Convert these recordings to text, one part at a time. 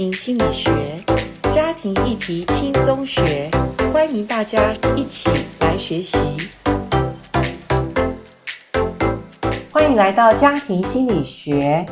心理学，家庭议题轻松学，欢迎大家一起来学习。欢迎来到家庭心理学。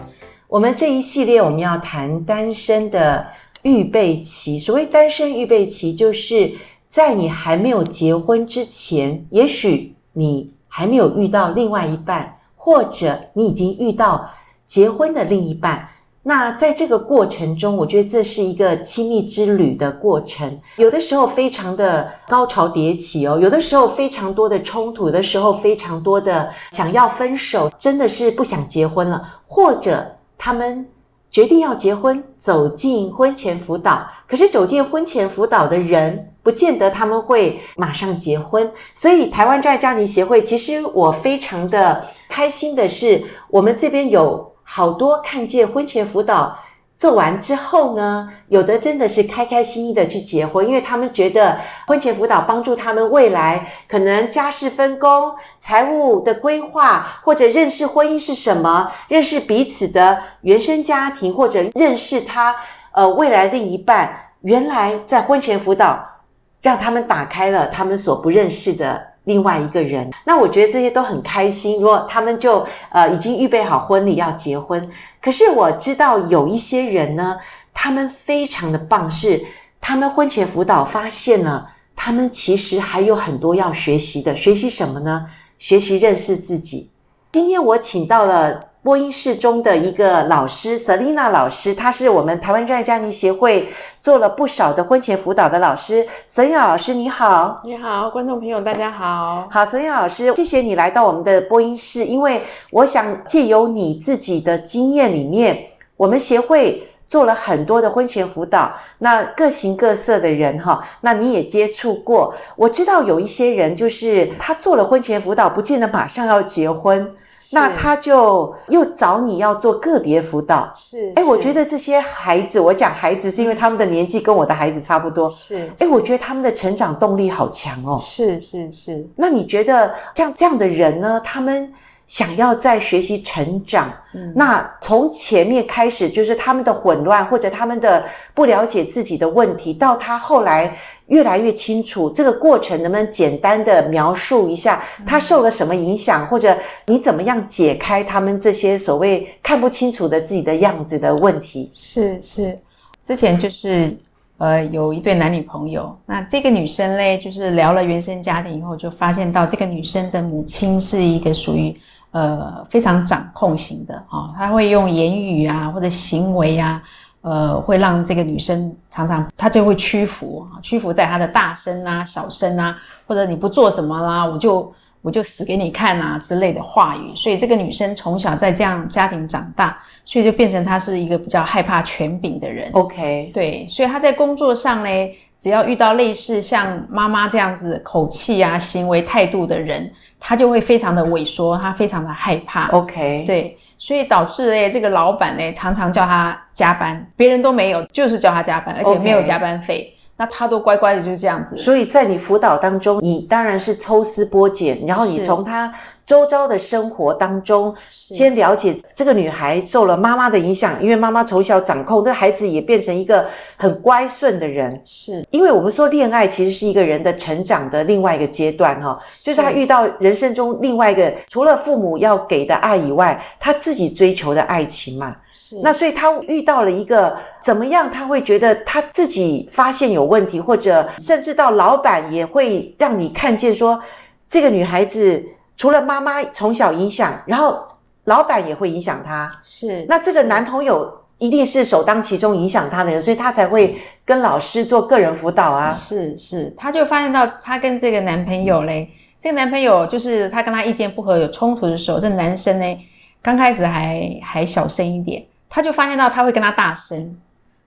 我们这一系列我们要谈单身的预备期。所谓单身预备期，就是在你还没有结婚之前，也许你还没有遇到另外一半，或者你已经遇到结婚的另一半。那在这个过程中，我觉得这是一个亲密之旅的过程。有的时候非常的高潮迭起哦，有的时候非常多的冲突，有的时候非常多的想要分手，真的是不想结婚了，或者他们决定要结婚，走进婚前辅导。可是走进婚前辅导的人，不见得他们会马上结婚。所以台湾在家庭协会，其实我非常的开心的是，我们这边有。好多看见婚前辅导做完之后呢，有的真的是开开心心的去结婚，因为他们觉得婚前辅导帮助他们未来可能家事分工、财务的规划，或者认识婚姻是什么，认识彼此的原生家庭，或者认识他呃未来的一半。原来在婚前辅导让他们打开了他们所不认识的。另外一个人，那我觉得这些都很开心。如果他们就呃已经预备好婚礼要结婚，可是我知道有一些人呢，他们非常的棒，是他们婚前辅导发现了，他们其实还有很多要学习的。学习什么呢？学习认识自己。今天我请到了。播音室中的一个老师，Selina 老师，她是我们台湾真爱家庭协会做了不少的婚前辅导的老师。Selina 老师，你好。你好，观众朋友，大家好。好，Selina 老师，谢谢你来到我们的播音室，因为我想借由你自己的经验里面，我们协会做了很多的婚前辅导，那各形各色的人哈，那你也接触过。我知道有一些人就是他做了婚前辅导，不见得马上要结婚。那他就又找你要做个别辅导，是，哎，我觉得这些孩子，我讲孩子是因为他们的年纪跟我的孩子差不多，是，哎，我觉得他们的成长动力好强哦，是是是。那你觉得像这样的人呢，他们想要在学习成长，嗯，那从前面开始就是他们的混乱或者他们的不了解自己的问题，到他后来。越来越清楚这个过程，能不能简单的描述一下他受了什么影响，或者你怎么样解开他们这些所谓看不清楚的自己的样子的问题？是是，之前就是呃有一对男女朋友，那这个女生嘞就是聊了原生家庭以后，就发现到这个女生的母亲是一个属于呃非常掌控型的啊，他会用言语啊或者行为啊。呃，会让这个女生常常她就会屈服啊，屈服在她的大声啊、小声啊，或者你不做什么啦，我就我就死给你看啊之类的话语。所以这个女生从小在这样家庭长大，所以就变成她是一个比较害怕权柄的人。OK，对，所以她在工作上呢，只要遇到类似像妈妈这样子口气啊、行为态度的人，她就会非常的萎缩，他非常的害怕。OK，对。所以导致诶这个老板呢，常常叫他加班，别人都没有，就是叫他加班，而且没有加班费，Okay. 那他都乖乖的就是这样子。所以在你辅导当中，你当然是抽丝剥茧，然后你从他。周遭的生活当中，先了解这个女孩受了妈妈的影响，因为妈妈从小掌控，这个孩子也变成一个很乖顺的人。是，因为我们说恋爱其实是一个人的成长的另外一个阶段，哈，就是他遇到人生中另外一个除了父母要给的爱以外，他自己追求的爱情嘛。是，那所以他遇到了一个怎么样，他会觉得他自己发现有问题，或者甚至到老板也会让你看见说这个女孩子。除了妈妈从小影响，然后老板也会影响他。是，那这个男朋友一定是首当其冲影响他的人，所以他才会跟老师做个人辅导啊。是是，他就发现到他跟这个男朋友嘞，这个男朋友就是他跟他意见不合有冲突的时候，这男生呢刚开始还还小声一点，他就发现到他会跟他大声，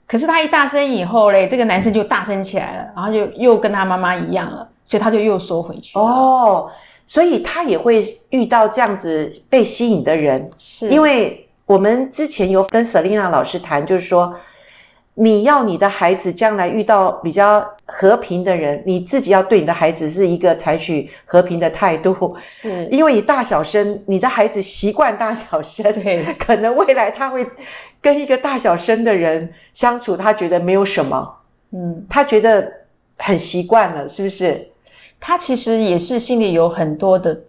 可是他一大声以后嘞，这个男生就大声起来了，然后就又跟他妈妈一样了，所以他就又缩回去。哦。所以他也会遇到这样子被吸引的人，是。因为我们之前有跟 Selina 老师谈，就是说，你要你的孩子将来遇到比较和平的人，你自己要对你的孩子是一个采取和平的态度，是。因为你大小声，你的孩子习惯大小声，对，可能未来他会跟一个大小声的人相处，他觉得没有什么，嗯，他觉得很习惯了，是不是？他其实也是心里有很多的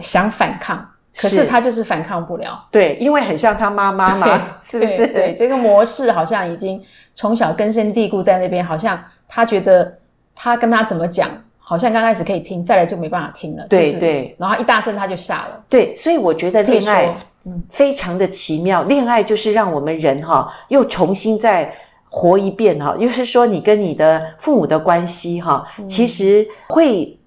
想反抗，可是他就是反抗不了。对，因为很像他妈妈嘛，是不是？对，对，这个模式好像已经从小根深蒂固在那边，好像他觉得他跟他怎么讲，好像刚开始可以听，再来就没办法听了。对对，然后一大声他就下了。对，所以我觉得恋爱。嗯，非常的奇妙。恋爱就是让我们人哈，又重新再活一遍哈。就是说，你跟你的父母的关系哈，其实会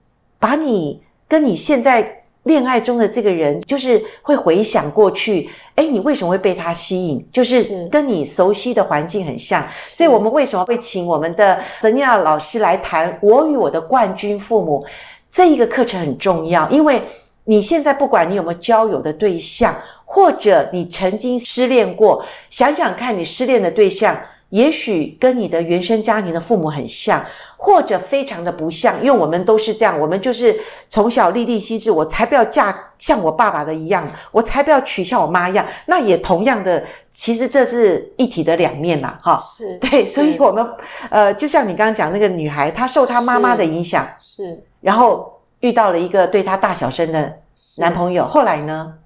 把你跟你现在恋爱中的这个人，就是会回想过去。哎，你为什么会被他吸引？就是跟你熟悉的环境很像。所以我们为什么会请我们的瑟琳娜老师来谈《我与我的冠军父母》这一个课程很重要，因为你现在不管你有没有交友的对象。或者你曾经失恋过，想想看你失恋的对象，也许跟你的原生家庭的父母很像，或者非常的不像，因为我们都是这样，我们就是从小立定心志，我才不要嫁像我爸爸的一样，我才不要娶像我妈一样。那也同样的，其实这是一体的两面嘛，哈。是。对，所以我们呃，就像你刚刚讲那个女孩，她受她妈妈的影响，是。然后遇到了一个对她大小声的男朋友，后来呢？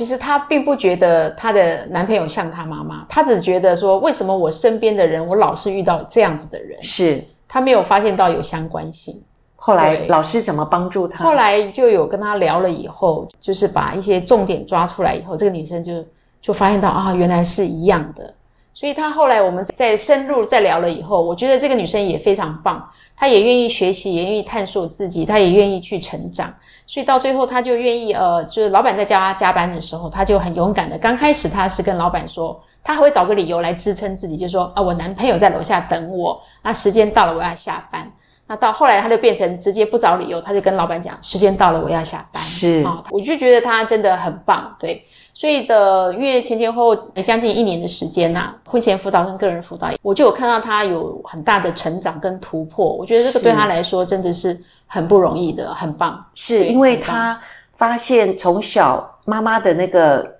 其实她并不觉得她的男朋友像她妈妈，她只觉得说，为什么我身边的人，我老是遇到这样子的人？是，她没有发现到有相关性。后来老师怎么帮助她？后来就有跟她聊了以后，就是把一些重点抓出来以后，这个女生就就发现到啊，原来是一样的。所以她后来我们在深入再聊了以后，我觉得这个女生也非常棒，她也愿意学习，也愿意探索自己，她也愿意去成长。所以到最后，她就愿意，呃，就是老板在叫她加班的时候，她就很勇敢的。刚开始她是跟老板说，她还会找个理由来支撑自己，就说啊，我男朋友在楼下等我，那时间到了我要下班。那到后来他就变成直接不找理由，他就跟老板讲，时间到了我要下班。是啊，我就觉得他真的很棒，对。所以的，因为前前后后将近一年的时间呐、啊，婚前辅导跟个人辅导，我就有看到他有很大的成长跟突破。我觉得这个对他来说真的是很不容易的，很棒。是因为他发现从小妈妈的那个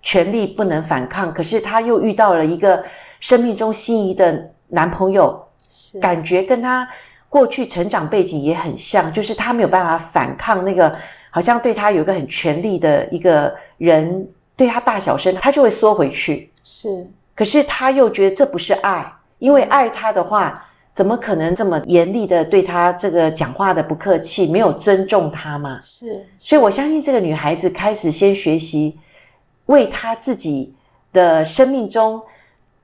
权利不能反抗，可是他又遇到了一个生命中心仪的男朋友，感觉跟他过去成长背景也很像，就是他没有办法反抗那个。好像对他有一个很权力的一个人，对他大小声，他就会缩回去。是，可是他又觉得这不是爱，因为爱他的话，怎么可能这么严厉的对他这个讲话的不客气，没有尊重他嘛？是，所以我相信这个女孩子开始先学习，为她自己的生命中。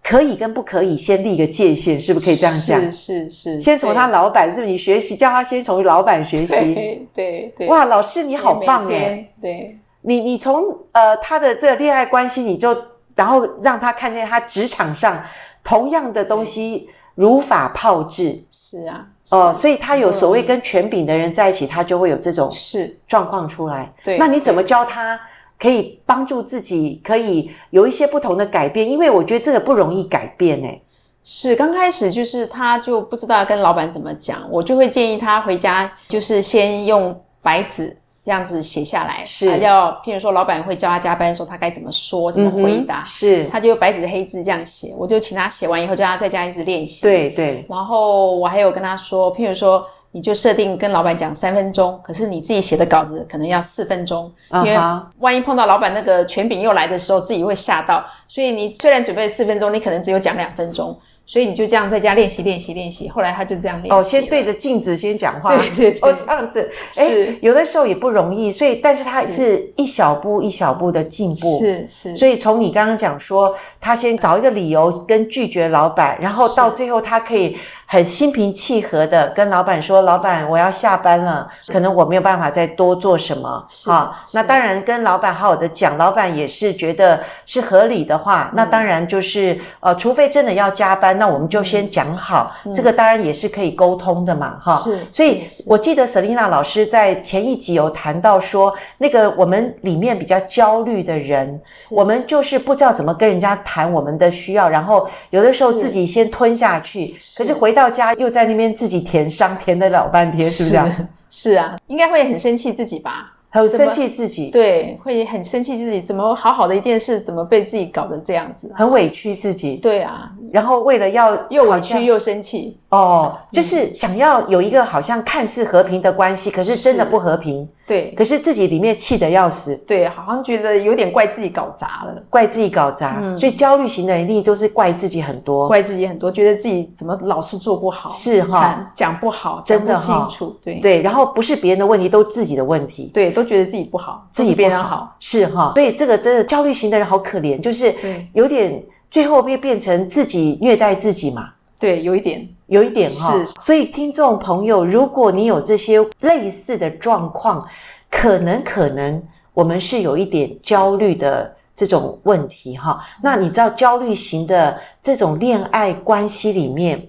可以跟不可以先立个界限，是不是可以这样讲？是是是。先从他老板，是不是你学习，叫他先从老板学习。对对对。哇，老师你好棒哎！对。你你从呃他的这个恋爱关系，你就然后让他看见他职场上同样的东西如法炮制。是啊。哦，所以他有所谓跟权柄的人在一起，他就会有这种是状况出来。对。那你怎么教他？可以帮助自己，可以有一些不同的改变，因为我觉得这个不容易改变诶。是刚开始就是他就不知道跟老板怎么讲，我就会建议他回家就是先用白纸这样子写下来，是要譬如说老板会叫他加班的时候，他该怎么说，怎么回答，嗯、是他就白纸黑字这样写，我就请他写完以后，叫他在家一直练习。对对。然后我还有跟他说，譬如说。你就设定跟老板讲三分钟，可是你自己写的稿子可能要四分钟，uh. 因为万一碰到老板那个权柄又来的时候，自己会吓到。所以你虽然准备四分钟，你可能只有讲两分钟。所以你就这样在家练习练习练习，后来他就这样练习。哦，先对着镜子先讲话。对对对。哦，这样子，哎，有的时候也不容易。所以，但是他是一小步一小步的进步。是是。所以从你刚刚讲说，他先找一个理由跟拒绝老板，然后到最后他可以很心平气和的跟老板说：“老板，我要下班了，可能我没有办法再多做什么。”啊，那当然跟老板好好的讲，老板也是觉得是合理的话，那当然就是呃，除非真的要加班。那我们就先讲好，嗯，这个当然也是可以沟通的嘛，哈。是。所以我记得瑟琳娜老师在前一集有谈到说，那个我们里面比较焦虑的人，我们就是不知道怎么跟人家谈我们的需要，然后有的时候自己先吞下去，是，可是回到家又在那边自己填伤，填了老半天，是不是这样？是啊，应该会很生气自己吧。很生气自己，对，会很生气自己，怎么好好的一件事，怎么被自己搞成这样子，很委屈自己。对啊，然后为了要又委屈又生气，哦，就是想要有一个好像看似和平的关系，可是真的不和平。对，可是自己里面气得要死。对，好像觉得有点怪自己搞砸了，怪自己搞砸。嗯，所以焦虑型的人一定都是怪自己很多，怪自己很多，觉得自己怎么老是做不好，是哈，讲不好，真的清楚，对。对，然后不是别人的问题，都自己的问题，对，都觉得自己不好，自己变得好，是哈。所以这个真的焦虑型的人好可怜，就是有点最后变变成自己虐待自己嘛。对，有一点，有一点哈。是，所以听众朋友，如果你有这些类似的状况，可能可能我们是有一点焦虑的这种问题哈。那你知道焦虑型的这种恋爱关系里面，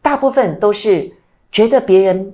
大部分都是觉得别人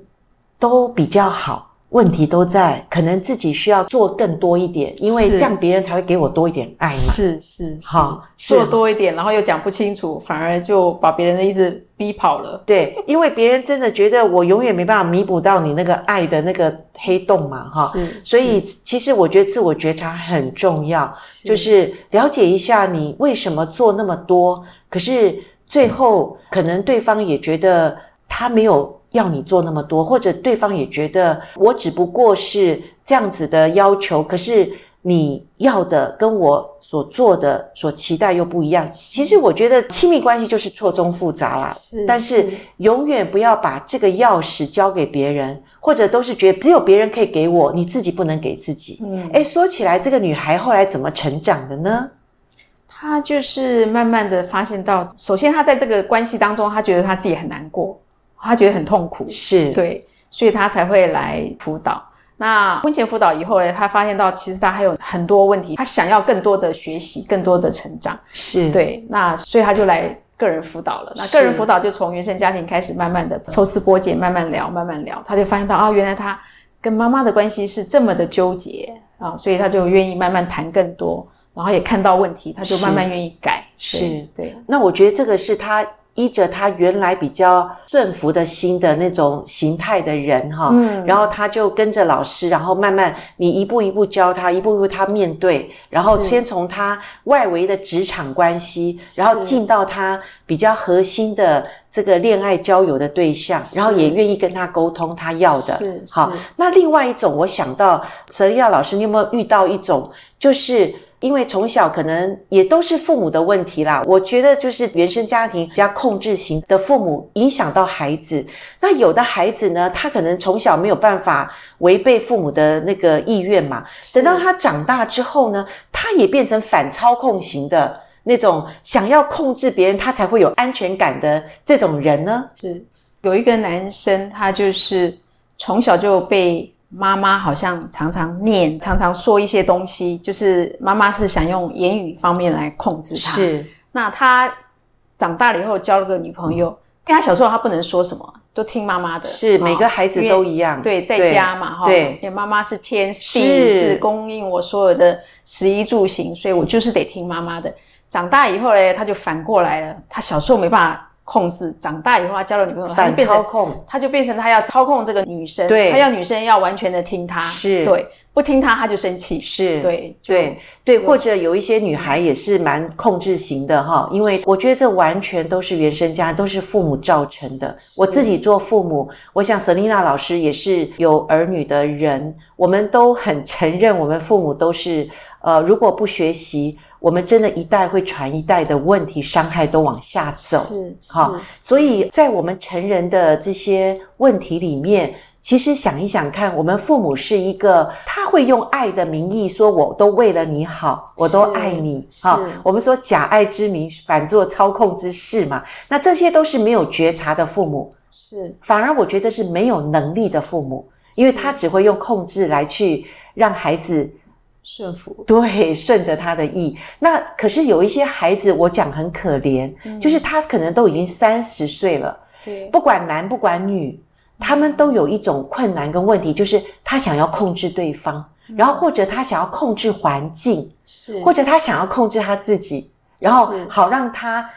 都比较好。问题都在，可能自己需要做更多一点，因为这样别人才会给我多一点爱嘛。是是，好，做多一点，然后又讲不清楚，反而就把别人的意思逼跑了。对，因为别人真的觉得我永远没办法弥补到你那个爱的那个黑洞嘛，哈。是。所以其实我觉得自我觉察很重要，就是了解一下你为什么做那么多，可是最后可能对方也觉得他没有。要你做那么多，或者对方也觉得我只不过是这样子的要求，可是你要的跟我所做的、所期待又不一样。其实我觉得亲密关系就是错综复杂啦，是，但是永远不要把这个钥匙交给别人，或者都是觉得只有别人可以给我，你自己不能给自己。嗯，诶，说起来，这个女孩后来怎么成长的呢？她就是慢慢的发现到，首先她在这个关系当中，她觉得她自己很难过。他觉得很痛苦，是对，所以他才会来辅导。那婚前辅导以后呢，他发现到其实他还有很多问题，他想要更多的学习，更多的成长，是对。那所以他就来个人辅导了。那个人辅导就从原生家庭开始，慢慢的抽丝剥茧，慢慢聊，慢慢聊，他就发现到啊，原来他跟妈妈的关系是这么的纠结啊，所以他就愿意慢慢谈更多，然后也看到问题，他就慢慢愿意改。是对，对。那我觉得这个是他。依着他原来比较顺服的心的那种形态的人哈，嗯，然后他就跟着老师，然后慢慢你一步一步教他，一步一步他面对，然后先从他外围的职场关系，然后进到他比较核心的这个恋爱交友的对象，然后也愿意跟他沟通他要的，是好。那另外一种，我想到泽利亚老师，你有没有遇到一种就是？因为从小可能也都是父母的问题啦，我觉得就是原生家庭加控制型的父母影响到孩子。那有的孩子呢，他可能从小没有办法违背父母的那个意愿嘛，等到他长大之后呢，他也变成反操控型的那种，想要控制别人，他才会有安全感的这种人呢。是有一个男生，他就是从小就被。妈妈好像常常念，常常说一些东西，就是妈妈是想用言语方面来控制他。是，那他长大了以后交了个女朋友，跟、嗯、他小时候他不能说什么，都听妈妈的。是，每个孩子都一样。对，在家嘛，哈，对，因为妈妈是天地，是供应我所有的食衣住行，所以我就是得听妈妈的。长大以后呢，他就反过来了，他小时候没办法。控制，长大以后他交了女朋友，他就变成操控，他就变成他要操控这个女生，对，他要女生要完全的听他，是。对，不听他他就生气，是对，对，对，或者有一些女孩也是蛮控制型的哈，因为我觉得这完全都是原生家，都是父母造成的。我自己做父母，我想瑟琳娜老师也是有儿女的人，我们都很承认，我们父母都是。呃，如果不学习，我们真的一代会传一代的问题，伤害都往下走。是，好，所以在我们成人的这些问题里面，其实想一想看，我们父母是一个，他会用爱的名义说，我都为了你好，我都爱你。好，我们说假爱之名，反做操控之事嘛。那这些都是没有觉察的父母，是，反而我觉得是没有能力的父母，因为他只会用控制来去让孩子。顺服，对，顺着他的意。那可是有一些孩子，我讲很可怜，嗯，就是他可能都已经三十岁了，对，不管男不管女，他们都有一种困难跟问题，就是他想要控制对方，嗯，然后或者他想要控制环境，是，或者他想要控制他自己，然后好让他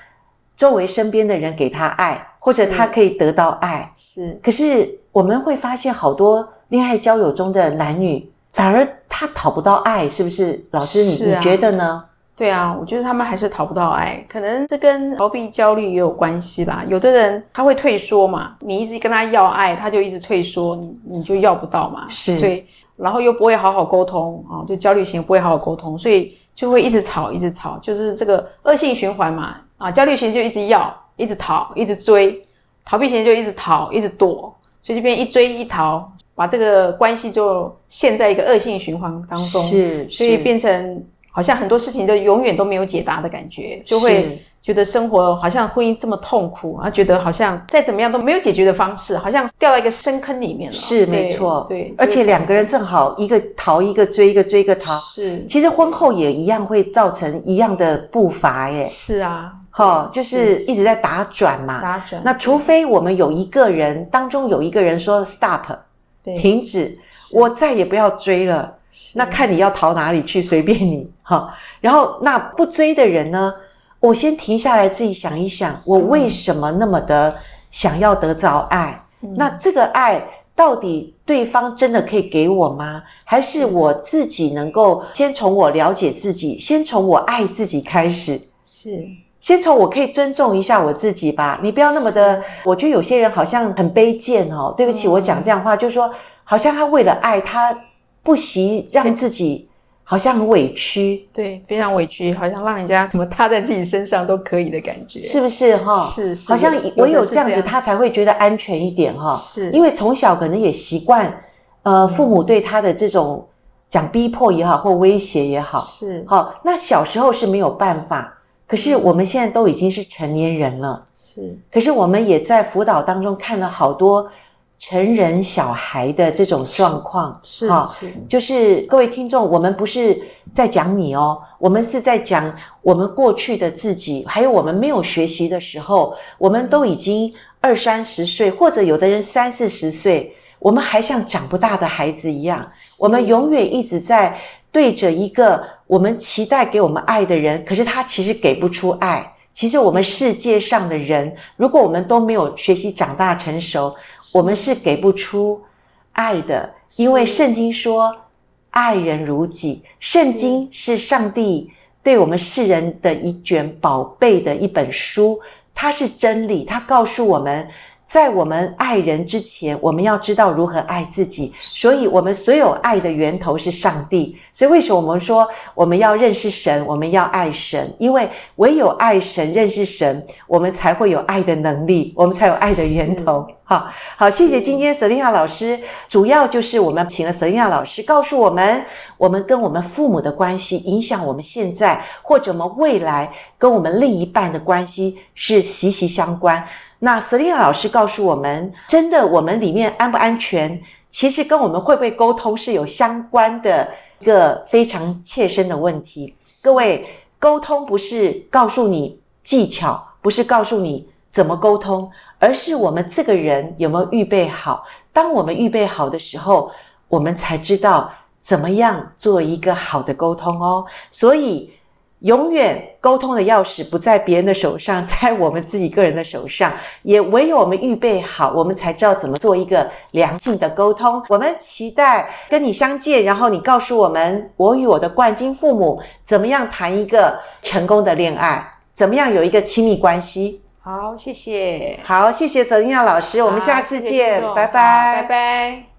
周围身边的人给他爱，或者他可以得到爱，是。可是我们会发现，好多恋爱交友中的男女。反而他讨不到爱，是不是？老师，你、啊、你觉得呢？对啊，我觉得他们还是讨不到爱，可能这跟逃避焦虑也有关系啦。有的人他会退缩嘛，你一直跟他要爱，他就一直退缩，你你就要不到嘛。是，对，然后又不会好好沟通啊，就焦虑型不会好好沟通，所以就会一直吵，一直吵，就是这个恶性循环嘛。啊，焦虑型就一直要，一直逃，一直追，逃避型就一直逃，一直躲，所以这边一追一逃，把这个关系就陷在一个恶性循环当中。是，所以变成。好像很多事情都永远都没有解答的感觉，就会觉得生活好像婚姻这么痛苦，然后觉得好像再怎么样都没有解决的方式，好像掉到一个深坑里面了。是，没错，对，而且两个人正好一个逃一个追，一个追一个逃。是，其实婚后也一样会造成一样的步伐耶。是啊，齁，就是一直在打转嘛。打转。那除非我们有一个人当中有一个人说 stop，停止，我再也不要追了。那看你要逃哪里去，随便你哈。然后那不追的人呢，我先停下来自己想一想，我为什么那么的想要得着爱？嗯、那这个爱到底对方真的可以给我吗？还是我自己能够先从我了解自己，先从我爱自己开始？是，先从我可以尊重一下我自己吧。你不要那么的，我觉得有些人好像很卑贱哦。对不起，我讲这样话，就是说，好像他为了爱他。不惜让自己好像很委屈，对，非常委屈，好像让人家什么踏在自己身上都可以的感觉，是不是哈？是，是，好像唯有这样子，他才会觉得安全一点哈。是，因为从小可能也习惯，呃，父母对他的这种讲逼迫也好，或威胁也好，是，好，那小时候是没有办法，可是我们现在都已经是成年人了，是，可是我们也在辅导当中看了好多。成人小孩的这种状况是，哈，就是各位听众，我们不是在讲你哦，我们是在讲我们过去的自己，还有我们没有学习的时候，我们都已经二三十岁，或者有的人三四十岁，我们还像长不大的孩子一样，我们永远一直在对着一个我们期待给我们爱的人，可是他其实给不出爱。其实我们世界上的人，如果我们都没有学习长大成熟，我们是给不出爱的，因为圣经说爱人如己。圣经是上帝对我们世人的一卷宝贝的一本书，它是真理，它告诉我们。在我们爱人之前，我们要知道如何爱自己。所以，我们所有爱的源头是上帝。所以，为什么我们说我们要认识神，我们要爱神？因为唯有爱神、认识神，我们才会有爱的能力，我们才有爱的源头。好，好，谢谢今天瑟琳亚老师。主要就是我们请了瑟琳亚老师，告诉我们，我们跟我们父母的关系影响我们现在或者我们未来跟我们另一半的关系是息息相关。那瑟琳亚老师告诉我们，真的，我们里面安不安全，其实跟我们会不会沟通是有相关的一个非常切身的问题。各位，沟通不是告诉你技巧，不是告诉你怎么沟通，而是我们这个人有没有预备好。当我们预备好的时候，我们才知道怎么样做一个好的沟通哦。所以。永远沟通的钥匙不在别人的手上，在我们自己个人的手上。也唯有我们预备好，我们才知道怎么做一个良性的沟通。我们期待跟你相见，然后你告诉我们，我与我的冠军父母怎么样谈一个成功的恋爱，怎么样有一个亲密关系。好，谢谢。好，谢谢泽英耀老师，我们下次见，谢谢拜拜，拜拜。